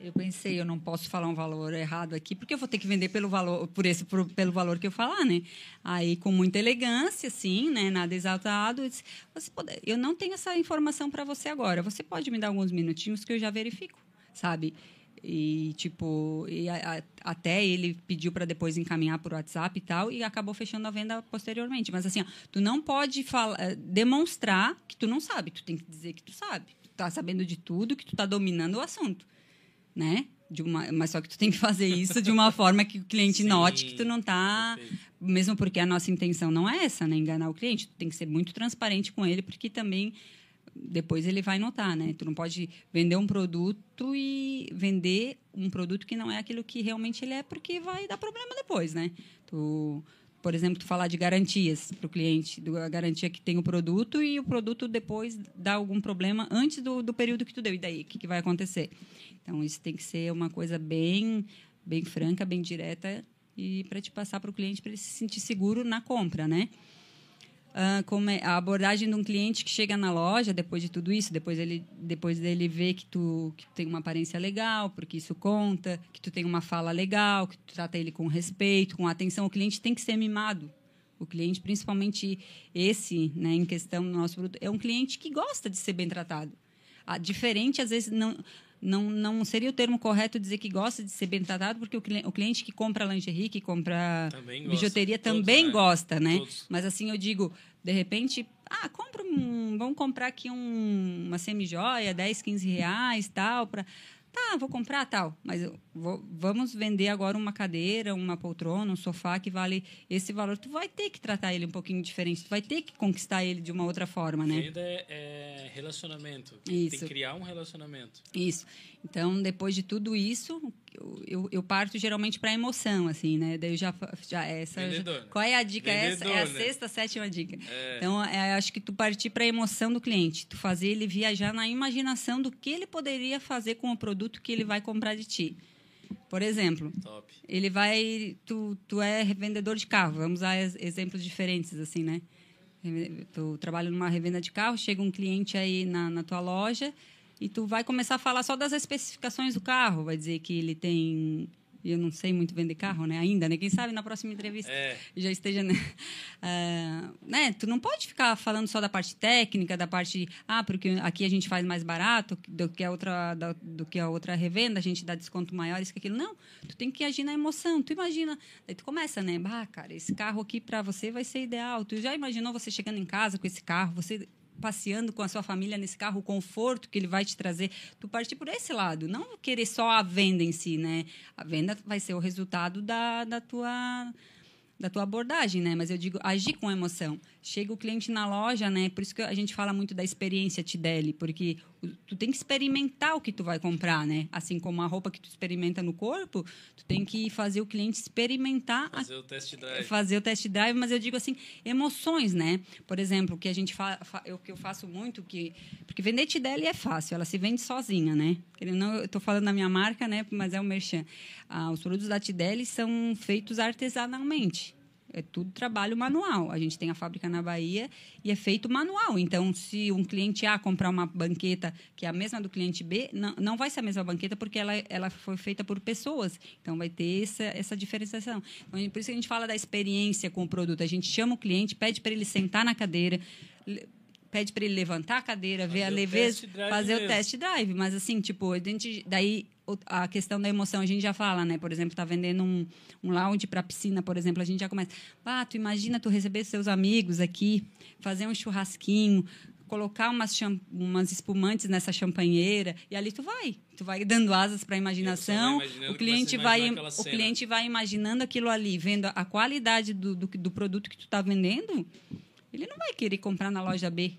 Eu pensei, eu não posso falar um valor errado aqui, porque eu vou ter que vender pelo valor, por esse, por- pelo valor que eu falar, né? Aí, com muita elegância, assim, né? Nada exaltado, eu disse, você pode, eu não tenho essa informação para você agora. Você pode me dar alguns minutinhos que eu já verifico, sabe? E, tipo, e a- a- até ele pediu para depois encaminhar por WhatsApp e tal, e acabou fechando a venda posteriormente. Mas, assim, ó, tu não pode eh, demonstrar que tu não sabe. Tu tem que dizer que tu sabe. Tu tá sabendo de tudo, que tu tá dominando o assunto, né? De uma, mas só que tu tem que fazer isso de uma [LAUGHS] forma que o cliente Sim, note que tu não tá perfeito. mesmo porque a nossa intenção não é essa, né, enganar o cliente, tu tem que ser muito transparente com ele, porque também depois ele vai notar, né? Tu não pode vender um produto e vender um produto que não é aquilo que realmente ele é, porque vai dar problema depois, né? Tu, por exemplo, tu falar de garantias para o cliente, do- a garantia que tem o produto e o produto depois dá algum problema antes do, do período que tu deu. E daí, o que, que vai acontecer? Então, isso tem que ser uma coisa bem, bem franca, bem direta e para te passar para o cliente para ele se sentir seguro na compra, né? Ah, como é a abordagem de um cliente que chega na loja depois de tudo isso, depois ele depois dele ver que tu, que tem uma aparência legal, porque isso conta, que tu tem uma fala legal, que tu trata ele com respeito, com atenção, o cliente tem que ser mimado. O cliente, principalmente esse, né, em questão do nosso produto, é um cliente que gosta de ser bem tratado. Ah, diferente, às vezes, não, não, não seria o termo correto dizer que gosta de ser bem tratado, porque o cliente, o cliente que compra lingerie, que compra Também bijuteria, Todos, também né? gosta, né? Todos. Mas assim, eu digo, de repente, ah, compra um, vamos comprar aqui um, uma semi-joia, 10, 15 reais, tal, para Tá, vou comprar tal, mas vou- vamos vender agora uma cadeira, uma poltrona, um sofá que vale esse valor. Tu vai ter que tratar ele um pouquinho diferente, tu vai ter que conquistar ele de uma outra forma, né? Venda é, é relacionamento. Tem Isso. que criar um relacionamento. Isso. Então, depois de tudo isso, eu, eu, eu parto geralmente para emoção, assim, né? Daí eu já, já essa. Vendedor, né? Qual é a dica? essa é a né? sexta, sétima dica. É. Então, é, acho que tu partir para a emoção do cliente, tu fazer ele viajar na imaginação do que ele poderia fazer com o produto que ele vai comprar de ti. Por exemplo, Top. ele vai tu, tu é revendedor de carro vamos usar ex- exemplos diferentes assim né tu trabalha numa revenda de carro chega um cliente aí na, na tua loja e tu vai começar a falar só das especificações do carro. Vai dizer que ele tem eu não sei muito vender carro né ainda né? Quem sabe na próxima entrevista É. já esteja né? [LAUGHS] Ah, né? Tu não pode ficar falando só da parte técnica da parte ah porque aqui a gente faz mais barato do que a outra da- do que a outra revenda a gente dá desconto maior isso que aquilo. Não tu tem que agir na emoção. Tu imagina daí tu começa né? Bah cara esse carro aqui para você vai ser ideal. Tu já imaginou você chegando em casa com esse carro você passeando com a sua família nesse carro, o conforto que ele vai te trazer, tu partir por esse lado, não querer só a venda em si, né? A venda vai ser o resultado da, da tua da tua abordagem, né? Mas eu digo agir com emoção. Chega o cliente na loja, né? Por isso que a gente fala muito da experiência Tideli, porque o- tu tem que experimentar o que tu vai comprar, né? Assim como a roupa que tu experimenta no corpo, tu tem que fazer o cliente experimentar a Fazer o test drive. fazer o test drive, mas eu digo assim, emoções, né? Por exemplo, o que a gente fa, eu, que eu faço muito, que porque vender Tideli é fácil, ela se vende sozinha, né? Não, eu estou falando da minha marca, né? Mas é o merchan. Ah, os produtos da Tideli são feitos artesanalmente. É tudo trabalho manual. A gente tem a fábrica na Bahia e é feito manual. Então, se um cliente A comprar uma banqueta que é a mesma do cliente B, não, não vai ser a mesma banqueta porque ela, ela foi feita por pessoas. Então, vai ter essa, essa diferenciação. Então, por isso que a gente fala da experiência com o produto. A gente chama o cliente, pede para ele sentar na cadeira, pede para ele levantar a cadeira, ver a Fazer o leveza, fazer o mesmo. test drive. Mas, assim, tipo, a gente, daí o- a questão da emoção, a gente já fala, né? Por exemplo, tá vendendo um, um lounge para piscina, por exemplo, a gente já começa. Ah, tu imagina tu receber seus amigos aqui, fazer um churrasquinho, colocar umas, umas espumantes nessa champanheira e ali tu vai, tu vai dando asas para a imaginação. O cliente vai, o cena. cliente vai imaginando aquilo ali, vendo a qualidade do, do, do produto que tu tá vendendo. Ele não vai querer comprar na loja B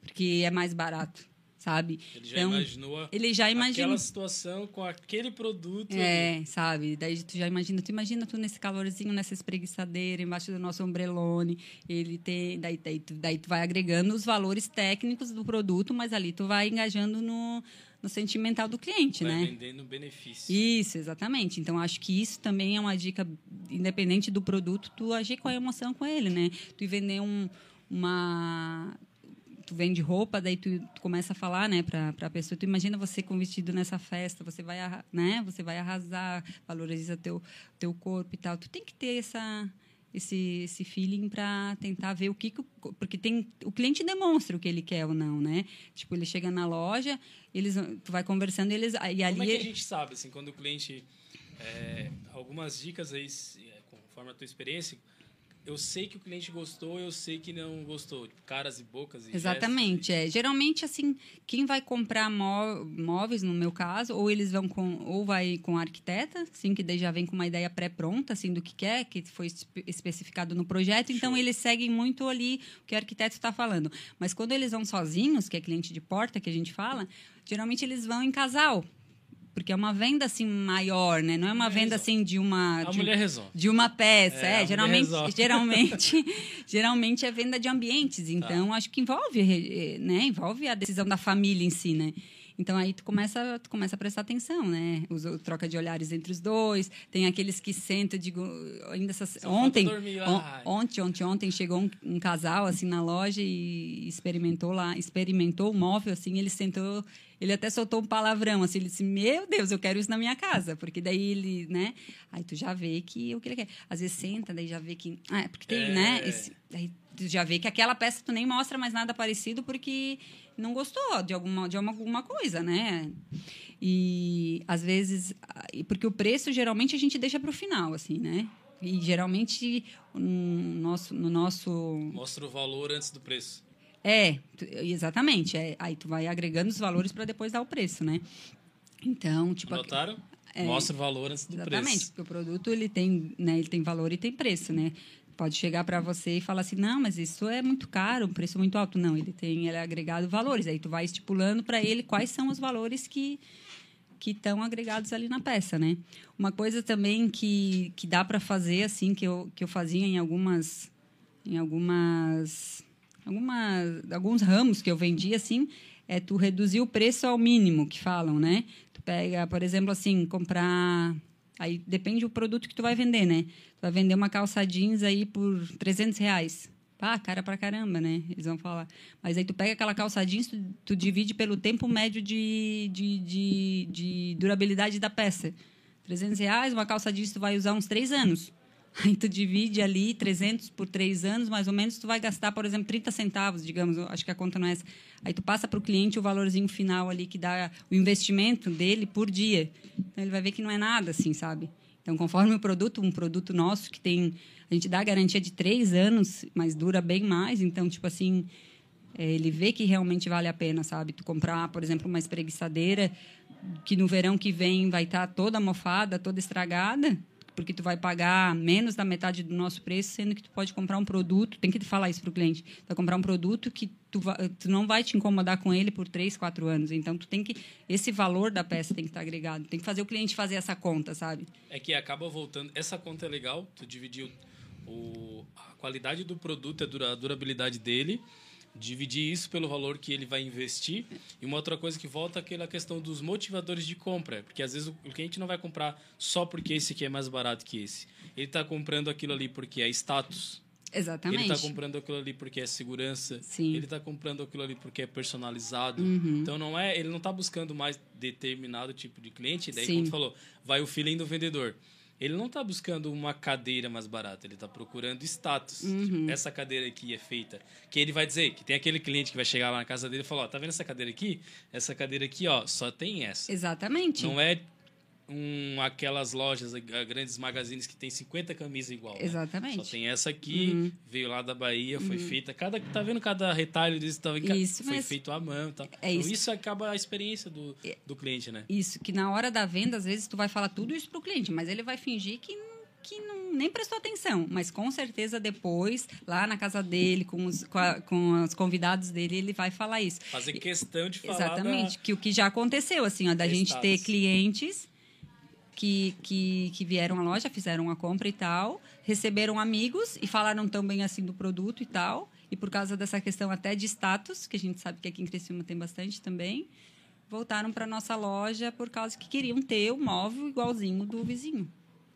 porque é mais barato, sabe? Ele já imaginou a- ele já imagina aquela situação com aquele produto. ali. é, sabe? Daí tu já imagina, tu imagina tu nesse calorzinho, nessa espreguiçadeira, embaixo do nosso ombrelone. Ele tem. Daí, daí, tu, daí tu vai agregando os valores técnicos do produto, mas ali tu vai engajando no, no sentimental do cliente, Vai né? vendendo benefício. Isso, exatamente. Então, acho que isso também é uma dica, independente do produto, tu agir com a emoção com ele, né? Tu vender um, uma... Tu vende roupa, daí tu, tu começa a falar, né, pra, pra pessoa. Tu imagina você com vestido nessa festa, você vai, né? Você vai arrasar, valoriza teu, teu corpo e tal. Tu tem que ter essa... Esse, esse feeling para tentar ver o que, que o- porque tem o cliente demonstra o que ele quer ou não né tipo ele chega na loja eles tu vai conversando e eles e ali Como é que a gente sabe, assim, quando o cliente... é, algumas dicas aí, é, conforme a tua experiência, eu sei que o cliente gostou, eu sei que não gostou. Tipo, caras e bocas e Exatamente. gestos. É. Geralmente, assim, quem vai comprar mó- móveis, no meu caso, ou eles vão com, ou vai com arquiteta, assim, que daí já vem com uma ideia pré-pronta, assim, do que quer, que foi espe- especificado no projeto. Então, eles seguem muito ali o que o arquiteto está falando. Mas quando eles vão sozinhos, que é cliente de porta, que a gente fala, geralmente eles vão em casal. Porque é uma venda, assim, maior, né? Não é uma Mulher venda, resolve. assim, de uma... A de- mulher resolve. de uma peça, É, é, geralmente, geralmente, [LAUGHS] [LAUGHS] geralmente é venda de ambientes, então acho que envolve, eh, né, envolve a decisão da família em si, né? Então aí tu começa, tu começa a prestar atenção, né? Os, troca de olhares entre os dois, tem aqueles que sentam, digo, ainda essas, ontem, dormir, on- ontem, ontem, ontem chegou um, um casal assim na loja e experimentou lá, experimentou o móvel assim, ele sentou, ele até soltou um palavrão assim, ele disse: "Meu Deus, eu quero isso na minha casa", porque daí ele, né? Aí tu já vê que o que ele quer. Às vezes senta, daí já vê que, ah, é porque tem, É. né, esse, aí tu já vê que aquela peça tu nem mostra mais nada parecido porque não gostou de alguma de uma- alguma coisa, né? E às vezes, porque o preço geralmente a gente deixa para o final, assim, né? E geralmente no nosso, no nosso Mostra o valor antes do preço. é, exatamente. É, aí tu vai agregando os valores para depois dar o preço, né? Então, tipo, Notaram? É. Mostra o valor antes do exatamente, preço. porque o produto ele tem, né, ele tem valor e tem preço, né? Pode chegar para você e falar assim: "Não, mas isso é muito caro, um preço muito alto". Não, ele tem ele é agregado valores. Aí tu vai estipulando para ele quais são os valores que que estão agregados ali na peça, né? Uma coisa também que, que dá para fazer assim que eu, que eu fazia em algumas em algumas algumas alguns ramos que eu vendia assim é tu reduzir o preço ao mínimo que falam, né? Tu pega, por exemplo, assim, comprar aí depende do produto que tu vai vender, né? Tu vai vender uma calça jeans aí por 300 reais. Pá, cara pra caramba, né? Eles vão falar. Mas aí tu pega aquela calça jeans, tu, tu divide pelo tempo médio de, de, de, de durabilidade da peça. 300 reais, uma calça jeans tu vai usar uns três anos. [LAUGHS] Aí tu divide ali 300 por três anos, mais ou menos, tu vai gastar, por exemplo, 30 centavos, digamos, acho que a conta não é essa. Aí tu passa para o cliente o valorzinho final ali que dá o investimento dele por dia. Então ele vai ver que não é nada, assim, sabe? Então, conforme o produto, um produto nosso que tem... A gente dá a garantia de três anos, mas dura bem mais. Então, tipo assim, é, ele vê que realmente vale a pena, sabe? Tu comprar, por exemplo, uma espreguiçadeira que no verão que vem vai estar toda mofada, toda estragada, porque tu vai pagar menos da metade do nosso preço, sendo que tu pode comprar um produto, tem que falar isso para o cliente, tu vai comprar um produto que tu, tu não vai te incomodar com ele por três, quatro anos. Então, tu tem que esse valor da peça tem que estar agregado, tem que fazer o cliente fazer essa conta, sabe? É que acaba voltando. Essa conta é legal, tu dividir o, a qualidade do produto, a durabilidade dele, dividir isso pelo valor que ele vai investir. E uma outra coisa que volta é aquela questão dos motivadores de compra. Porque às vezes o cliente não vai comprar só porque esse aqui é mais barato que esse. Ele está comprando aquilo ali porque é status. Exatamente. Ele está comprando aquilo ali porque é segurança. Sim. Ele está comprando aquilo ali porque é personalizado. Uhum. Então não é, ele não está buscando mais determinado tipo de cliente. Daí, Sim. como tu falou, vai o feeling do vendedor. Ele não está buscando uma cadeira mais barata, ele está procurando status. Uhum. Tipo, essa cadeira aqui é feita. Que ele vai dizer que tem aquele cliente que vai chegar lá na casa dele e falar: ó, tá vendo essa cadeira aqui? Essa cadeira aqui, ó, só tem essa. Exatamente. Não é um, aquelas lojas, a- grandes magazines que tem 50 camisas igual. né? Exatamente. Só tem essa aqui, Uhum. veio lá da Bahia, foi feita. Cada, tá vendo cada retalho disso? Tá, vendo? Isso foi feito à mão. Tal. É então, isso. isso acaba a experiência do, do cliente, né? Isso, que na hora da venda, às vezes, tu vai falar tudo isso pro cliente, mas ele vai fingir que, que não, nem prestou atenção. Mas com certeza depois, lá na casa dele, com os, com, a- com os convidados dele, ele vai falar isso. Fazer questão de falar Exatamente, da... que o que já aconteceu, assim, ó, da gente ter clientes que, que, que vieram à loja, fizeram a compra e tal, receberam amigos e falaram tão bem assim do produto e tal, e por causa dessa questão até de status, que a gente sabe que aqui em Criciúma tem bastante também, voltaram para nossa loja por causa que queriam ter o móvel igualzinho do vizinho.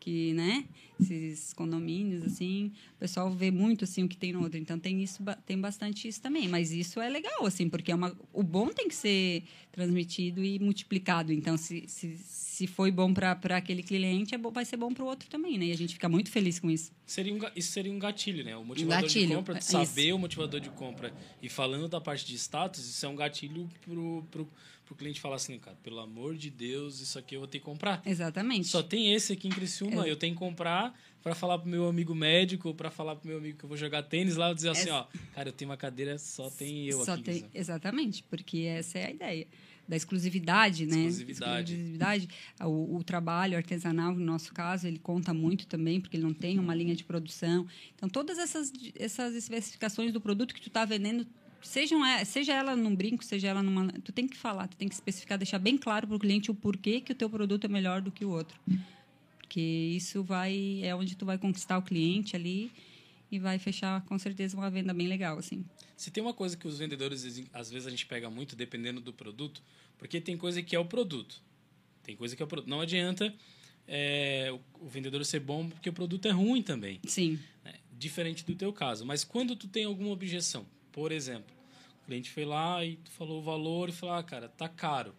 Que, né, esses condomínios, assim, o pessoal vê muito, assim, o que tem no outro. Então, tem isso, tem bastante isso também. Mas isso é legal, assim, porque é uma, o bom tem que ser transmitido e multiplicado. Então, se, se, se foi bom para aquele cliente, é bom, vai ser bom para o outro também, né? E a gente fica muito feliz com isso. Seria um, isso seria um gatilho, né? O motivador gatilho, de compra, é saber o motivador de compra e falando da parte de status, isso é um gatilho pro, pro, pro cliente falar assim, cara, pelo amor de Deus, isso aqui eu vou ter que comprar. Exatamente. Só tem esse aqui em Criciúma, É. eu tenho que comprar, para falar pro meu amigo médico, para falar pro meu amigo que eu vou jogar tênis lá, eu dizer assim, ó, cara, eu tenho uma cadeira, só tem eu Só aqui. tem- exatamente, porque essa é a ideia da exclusividade, né? Exclusividade. Exclusividade. O, o trabalho artesanal, no nosso caso, ele conta muito também, porque ele não tem uma linha de produção. Então, todas essas, essas especificações do produto que tu está vendendo, sejam, é- seja ela num brinco, seja ela numa... Tu tem que falar, tu tem que especificar, deixar bem claro para o cliente o porquê que o teu produto é melhor do que o outro. Porque isso vai é onde tu vai conquistar o cliente ali e vai fechar, com certeza, uma venda bem legal, assim. Se tem uma coisa que os vendedores, às vezes a gente pega muito, dependendo do produto, porque tem coisa que é o produto. Tem coisa que é o produto. Não adianta é, o, o vendedor ser bom porque o produto é ruim também. Sim. né? Diferente do teu caso. Mas quando tu tem alguma objeção, por exemplo, o cliente foi lá e falou o valor e falou, ah, cara, tá caro.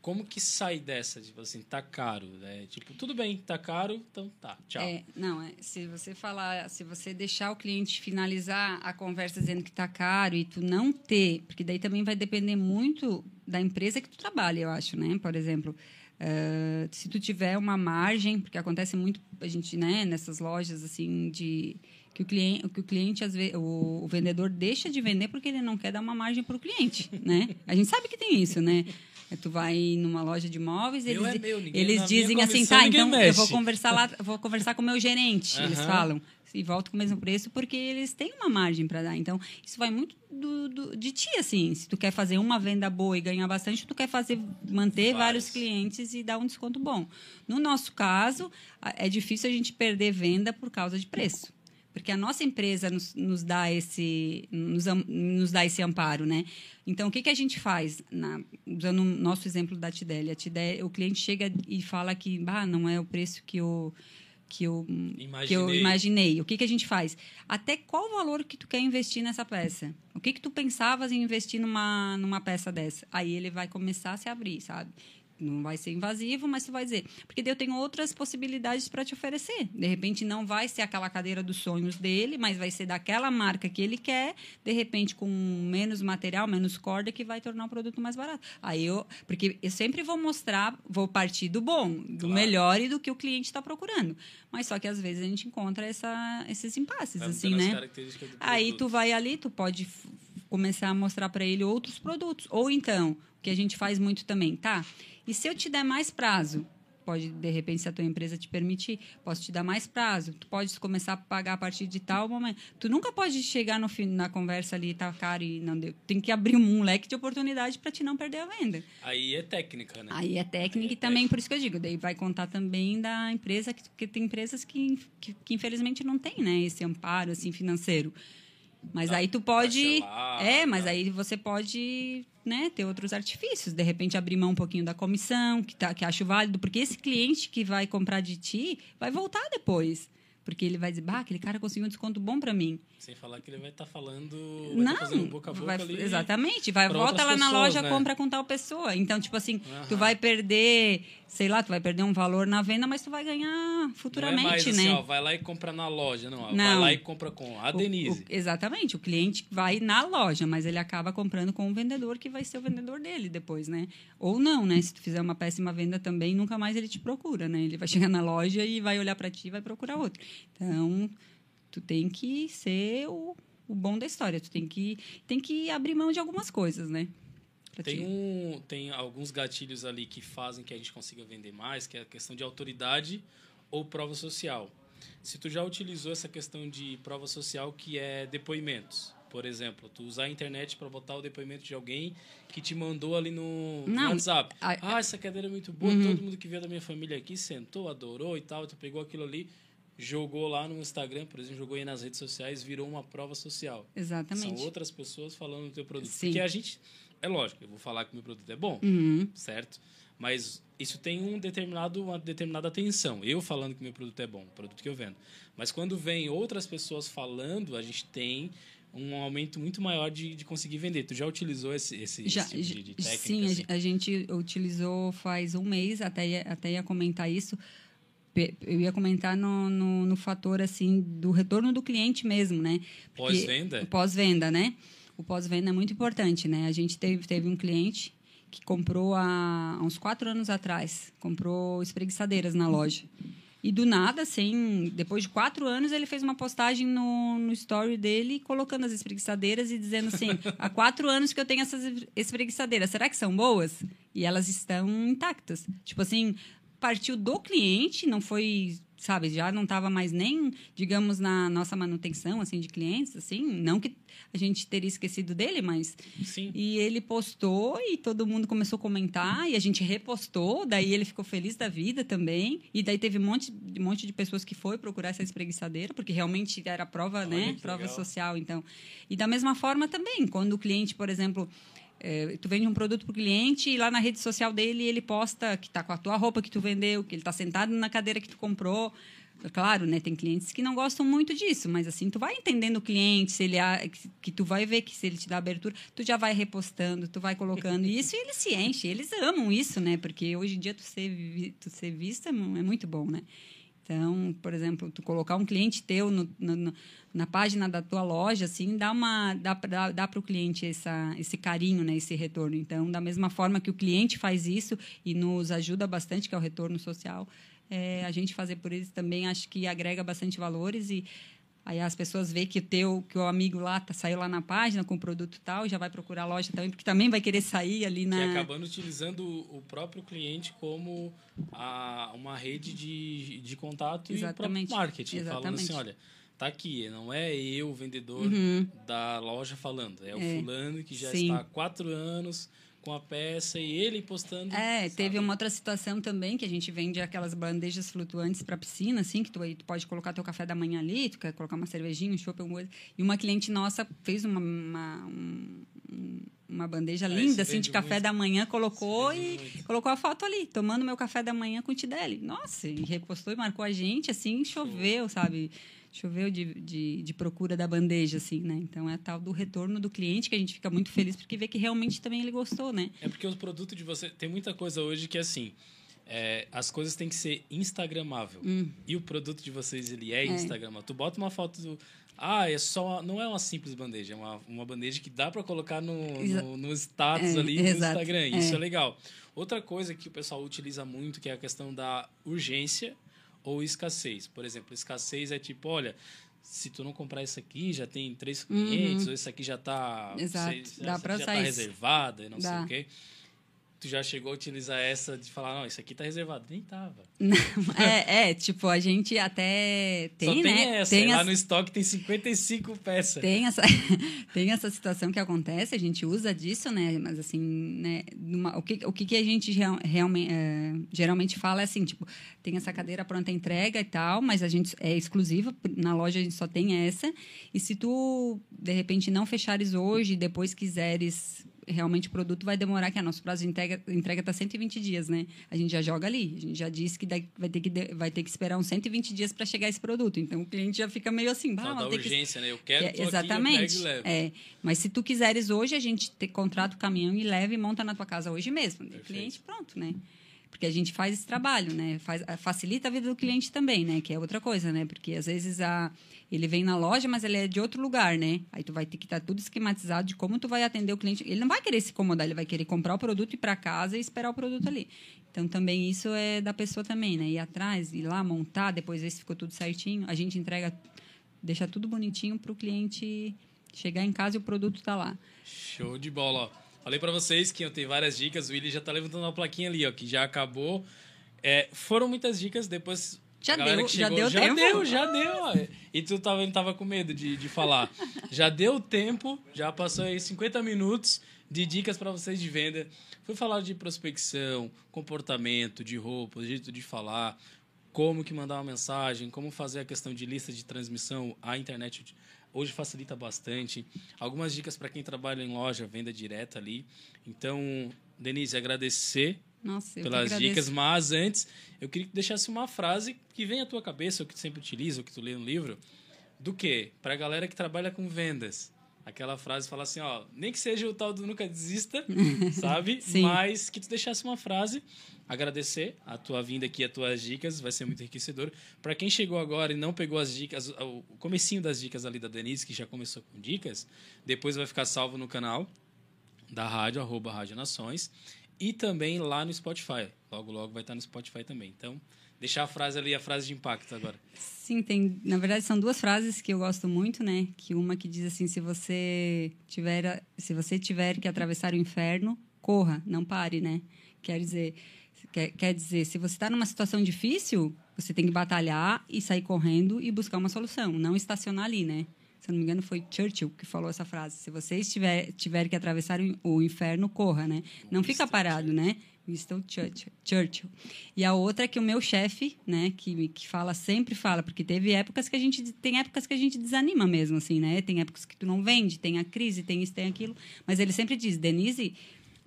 Como que sai dessa? Tipo assim, tá caro. né? tipo, tudo bem, tá caro, então tá, tchau. É, não, é, se você falar, se você deixar o cliente finalizar a conversa dizendo que está caro e tu não ter, porque daí também vai depender muito da empresa que tu trabalha, eu acho, né? Por exemplo, eh, se tu tiver uma margem, porque acontece muito a gente, né, nessas lojas assim de que o cliente, que o cliente às vezes, o, o vendedor deixa de vender porque ele não quer dar uma margem para o cliente, né? A gente sabe que tem isso, né? Tu vai numa loja de imóveis, eles, é meu, eles dizem assim, tá, então eu vou mexe. conversar lá, vou conversar com o meu gerente, eles Aham. falam. E volto com o mesmo preço porque eles têm uma margem para dar. Então, isso vai muito do, do- de ti, assim. Se tu quer fazer uma venda boa e ganhar bastante, tu quer fazer manter Vários. vários clientes e dar um desconto bom. No nosso caso, é difícil a gente perder venda por causa de preço. Porque a nossa empresa nos, nos dá esse nos, nos dá esse amparo, né? Então, o que, que a gente faz? Na, usando o nosso exemplo da Tideli. A Tideli, o cliente chega e fala que bah, não é o preço que eu, que eu, que eu Imaginei. imaginei. O que, que a gente faz? Até qual valor que tu quer investir nessa peça? O que, que tu pensavas em investir numa, numa peça dessa? Aí ele vai começar a se abrir, sabe? Não vai ser invasivo, mas tu vai dizer. Porque eu tenho outras possibilidades para te oferecer. De repente, não vai ser aquela cadeira dos sonhos dele, mas vai ser daquela marca que ele quer, de repente, com menos material, menos corda, que vai tornar o produto mais barato. Aí eu. Porque eu sempre vou mostrar, vou partir do bom, do Claro. melhor e do que o cliente está procurando. Mas só que às vezes a gente encontra essa, esses impasses, Vai assim, né? Aí tu vai ali, tu pode começar a mostrar para ele outros produtos. Ou então, o que a gente faz muito também, tá? E se eu te der mais prazo? Pode, de repente, se a tua empresa te permitir, posso te dar mais prazo. Tu pode começar a pagar a partir de tal momento. Tu nunca pode chegar no fim, na conversa ali, tá caro e não deu. Tem que abrir um leque de oportunidade para te não perder a venda. Aí é técnica, né? Aí é técnica Aí é e também, por isso que eu digo, daí vai contar também da empresa, que, que tem empresas que, que, que infelizmente não tem, né, esse amparo, assim, financeiro. Mas Tá, aí tu pode... parcelar, É, mas tá. aí você pode, né, ter outros artifícios. De repente, abrir mão um pouquinho da comissão, que, tá, que acho válido, porque esse cliente que vai comprar de ti vai voltar depois. Porque ele vai dizer, bah, aquele cara conseguiu um desconto bom para mim. Sem falar que ele vai estar falando. Vai Não, tá boca a boca vai- ali. exatamente. Vai, volta lá na pessoas, loja, né? compra com tal pessoa. Então, tipo assim, tu vai perder, sei lá, tu vai perder um valor na venda, mas tu vai ganhar futuramente, não é mais né? assim, ó, vai lá e compra na loja, não. ó, Vai Não. lá e compra com a O- Denise. o- exatamente. O cliente vai na loja, mas ele acaba comprando com o vendedor que vai ser o vendedor dele depois, né? Ou não, né? Se tu fizer uma péssima venda também, nunca mais ele te procura, né? Ele vai [LAUGHS] chegar na loja e vai olhar para ti e vai procurar outro. Então, tu tem que ser o, o bom da história. Tu tem que, tem que abrir mão de algumas coisas, né? Pra Tem, um, tem alguns gatilhos ali que fazem que a gente consiga vender mais, que é a questão de autoridade ou prova social. Se tu já utilizou essa questão de prova social, que é depoimentos, por exemplo, tu usar a internet para botar o depoimento de alguém que te mandou ali no, no Não, WhatsApp. a- ah, essa cadeira é muito boa, Uhum. todo mundo que veio da minha família aqui sentou, adorou e tal, tu pegou aquilo ali, jogou lá no Instagram, por exemplo, jogou aí nas redes sociais, virou uma prova social. Exatamente. São outras pessoas falando do teu produto. Sim. Porque a gente, é lógico, eu vou falar que meu produto é bom, Uhum. certo? Mas isso tem um determinado, uma determinada atenção. Eu falando que meu produto é bom, o produto que eu vendo. Mas quando vem outras pessoas falando, a gente tem um aumento muito maior de, de conseguir vender. Tu já utilizou esse, esse, Já, esse tipo de, de técnica? sim, a assim? a gente utilizou faz um mês, até ia, até ia comentar isso. Eu ia comentar no, no, no fator assim do retorno do cliente mesmo, né? Pós-venda? o Pós-venda, né? O pós-venda é muito importante, né? A gente teve, teve um cliente que comprou há, há uns quatro anos atrás, comprou espreguiçadeiras na loja. E do nada, assim, depois de quatro anos, ele fez uma postagem no, no story dele colocando as espreguiçadeiras e dizendo assim: há quatro anos que eu tenho essas espreguiçadeiras, será que são boas? E elas estão intactas. Tipo assim, partiu do cliente, não foi sabe, já não estava mais nem, digamos, na nossa manutenção, assim, de clientes, assim, não que a gente teria esquecido dele, mas... Sim. E ele postou e todo mundo começou a comentar e a gente repostou, daí ele ficou feliz da vida também, e daí teve um monte, um monte de pessoas que foi procurar essa espreguiçadeira, porque realmente era prova, Olha, né, prova legal. social, então. E da mesma forma também, quando o cliente, por exemplo é, tu vende um produto para o cliente e lá na rede social dele ele posta que está com a tua roupa que tu vendeu, que ele está sentado na cadeira que tu comprou. Claro, né? Tem clientes que não gostam muito disso, mas assim, tu vai entendendo o cliente, se ele que tu vai ver que se ele te dá abertura, tu já vai repostando, tu vai colocando isso e ele se enche. Eles amam isso, né? Porque hoje em dia tu ser, tu ser vista é, é muito bom, né? Então, por exemplo, tu colocar um cliente teu no, no, na página da tua loja, assim, dá uma dá, dá, dá para o cliente essa, esse carinho, né, esse retorno. Então, da mesma forma que o cliente faz isso e nos ajuda bastante, que é o retorno social, é, a gente fazer por eles também acho que agrega bastante valores e Aí as pessoas veem que o teu, que o amigo lá tá, saiu lá na página com o produto tal, já vai procurar a loja também, porque também vai querer sair ali na. E acabando utilizando o próprio cliente como a, uma rede de, de contato Exatamente. e o próprio marketing. Exatamente. Falando assim, olha, tá aqui, não é eu, o vendedor uhum. da loja falando, é o é. fulano que já Sim. está há quatro anos com a peça e ele postando. É, sabe? teve uma outra situação também que a gente vende aquelas bandejas flutuantes para piscina, assim, que tu, tu pode colocar teu café da manhã ali, tu quer colocar uma cervejinha, um chopp, alguma coisa. E uma cliente nossa fez uma, uma, uma bandeja é, linda, assim, de café muito. da manhã, colocou e muito. colocou a foto ali, tomando meu café da manhã com o Tideli. Nossa, e repostou e marcou a gente, assim, choveu, sabe? Choveu de, de, de, procura da bandeja, assim, né? Então é tal do retorno do cliente que a gente fica muito feliz porque vê que realmente também ele gostou, né? É porque o produto de você. Tem muita coisa hoje que é assim. É, as coisas têm que ser instagramável. Hum. E o produto de vocês, ele é, é. instagramável. Tu bota uma foto do. Ah, é só. Não é uma simples bandeja, é uma, uma bandeja que dá para colocar no, no, no, status é, ali no Instagram. Isso é. é legal. Outra coisa que o pessoal utiliza muito, que é a questão da urgência ou escassez. Por exemplo, escassez é tipo, olha, se tu não comprar isso aqui, já tem três clientes, uhum. ou isso aqui já está Exato. Dá para já tá reservada, e não Dá. sei o quê. Tu já chegou a utilizar essa de falar, não, isso aqui tá reservado. Nem tava. Não, é, é, tipo, a gente até tem, Só tem né? Essa. Tem Lá no estoque tem 55 peças. Tem essa, [LAUGHS] tem essa situação que acontece, a gente usa disso, né? Mas assim, né? Numa, o, que, o que, a gente real, realmente, é, geralmente fala é assim, tipo, tem essa cadeira pronta entrega e tal, mas a gente é exclusiva, na loja a gente só tem essa. E se tu, de repente, não fechares hoje e depois quiseres realmente o produto vai demorar, que a nosso prazo de entrega entrega está 120 dias, né? A gente já joga ali, a gente já disse que vai ter que vai ter que esperar uns 120 dias para chegar esse produto. Então o cliente já fica meio assim, bah, da urgência, que... né? Eu quero, é, exatamente. Aqui, eu é, mas se tu quiseres hoje, a gente te, contrata o caminhão e leva e monta na tua casa hoje mesmo. O cliente pronto, né? Porque a gente faz esse trabalho, né? Faz, facilita a vida do cliente também, né? Que é outra coisa, né? Porque às vezes a, ele vem na loja, mas ele é de outro lugar, né? Aí tu vai ter que estar tá tudo esquematizado de como tu vai atender o cliente. Ele não vai querer se incomodar, ele vai querer comprar o produto, ir para casa e esperar o produto ali. Então também isso é da pessoa também, né? Ir atrás, ir lá montar, depois ver se ficou tudo certinho. A gente entrega, deixa tudo bonitinho para o cliente chegar em casa e o produto está lá. Show de bola. Falei para vocês que eu tenho várias dicas. O Willi já tá levantando uma plaquinha ali, ó, que já acabou. É, foram muitas dicas, depois. Já deu, chegou, já deu já tempo. deu, já deu. Ó. E tu tava, tava com medo de, de falar. [LAUGHS] já deu tempo, já passou aí 50 minutos de dicas para vocês de venda. Fui falar de prospecção, comportamento, de roupa, jeito de falar, como que mandar uma mensagem, como fazer a questão de lista de transmissão, a internet Hoje facilita bastante. Algumas dicas para quem trabalha em loja, venda direta ali. Então, Denise, agradecer Nossa, pelas dicas, mas antes eu queria que deixasse uma frase que vem à tua cabeça, ou que tu sempre utiliza, ou que tu lê no livro, do quê? Para a galera que trabalha com vendas. Aquela frase fala assim, ó, nem que seja o tal do nunca desista, [LAUGHS] sabe? Sim. Mas que tu deixasse uma frase agradecer a tua vinda aqui, as tuas dicas, vai ser muito enriquecedor. Para quem chegou agora e não pegou as dicas, o comecinho das dicas ali da Denise, que já começou com dicas, depois vai ficar salvo no canal da rádio, arroba Rádio Nações, e também lá no Spotify. Logo, logo vai estar no Spotify também. Então, deixar a frase ali, a frase de impacto agora. Sim, tem. Na verdade, são duas frases que eu gosto muito, né? Que uma que diz assim: se você tiver, se você tiver que atravessar o inferno, corra, não pare, né? Quer dizer, quer, quer dizer, se você está numa situação difícil, você tem que batalhar e sair correndo e buscar uma solução, não estacionar ali, né? Se eu não me engano, foi Churchill que falou essa frase. Se você estiver, tiver que atravessar o inferno, corra, né? Não fica parado, né? Winston Churchill. E a outra é que o meu chefe, né, que, que fala, sempre fala, porque teve épocas que a gente tem épocas que a gente desanima mesmo, assim, né? Tem épocas que tu não vende, tem a crise, tem isso, tem aquilo. Mas ele sempre diz, Denise,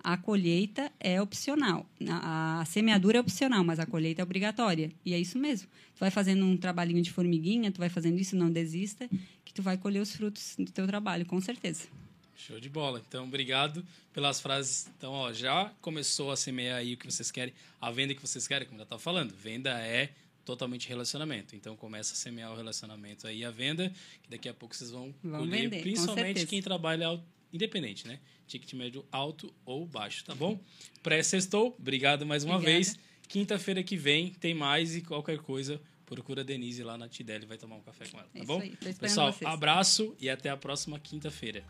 a colheita é opcional. A, a, semeadura é opcional, mas a colheita é obrigatória. E é isso mesmo. Tu vai fazendo um trabalhinho de formiguinha, tu vai fazendo isso, não desista, que tu vai colher os frutos do teu trabalho, com certeza. Show de bola. Então, obrigado pelas frases. Então, ó, já começou a semear aí o que vocês querem, a venda que vocês querem, como já estava falando. Venda é totalmente relacionamento. Então, começa a semear o relacionamento aí, a venda, que daqui a pouco vocês vão, vão colher, vender, principalmente quem trabalha independente, né? Ticket médio alto ou baixo, tá bom? Pré-sextou, obrigado mais uma Obrigada. vez. Quinta-feira que vem tem mais e qualquer coisa, procura a Denise lá na Tideli, vai tomar um café com ela, tá É isso bom? aí, Pessoal, vocês. abraço e até a próxima quinta-feira.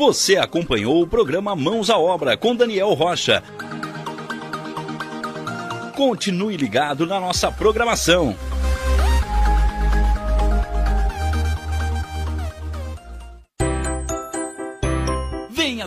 Você acompanhou o programa Mãos à Obra com Daniel Rocha. Continue ligado na nossa programação.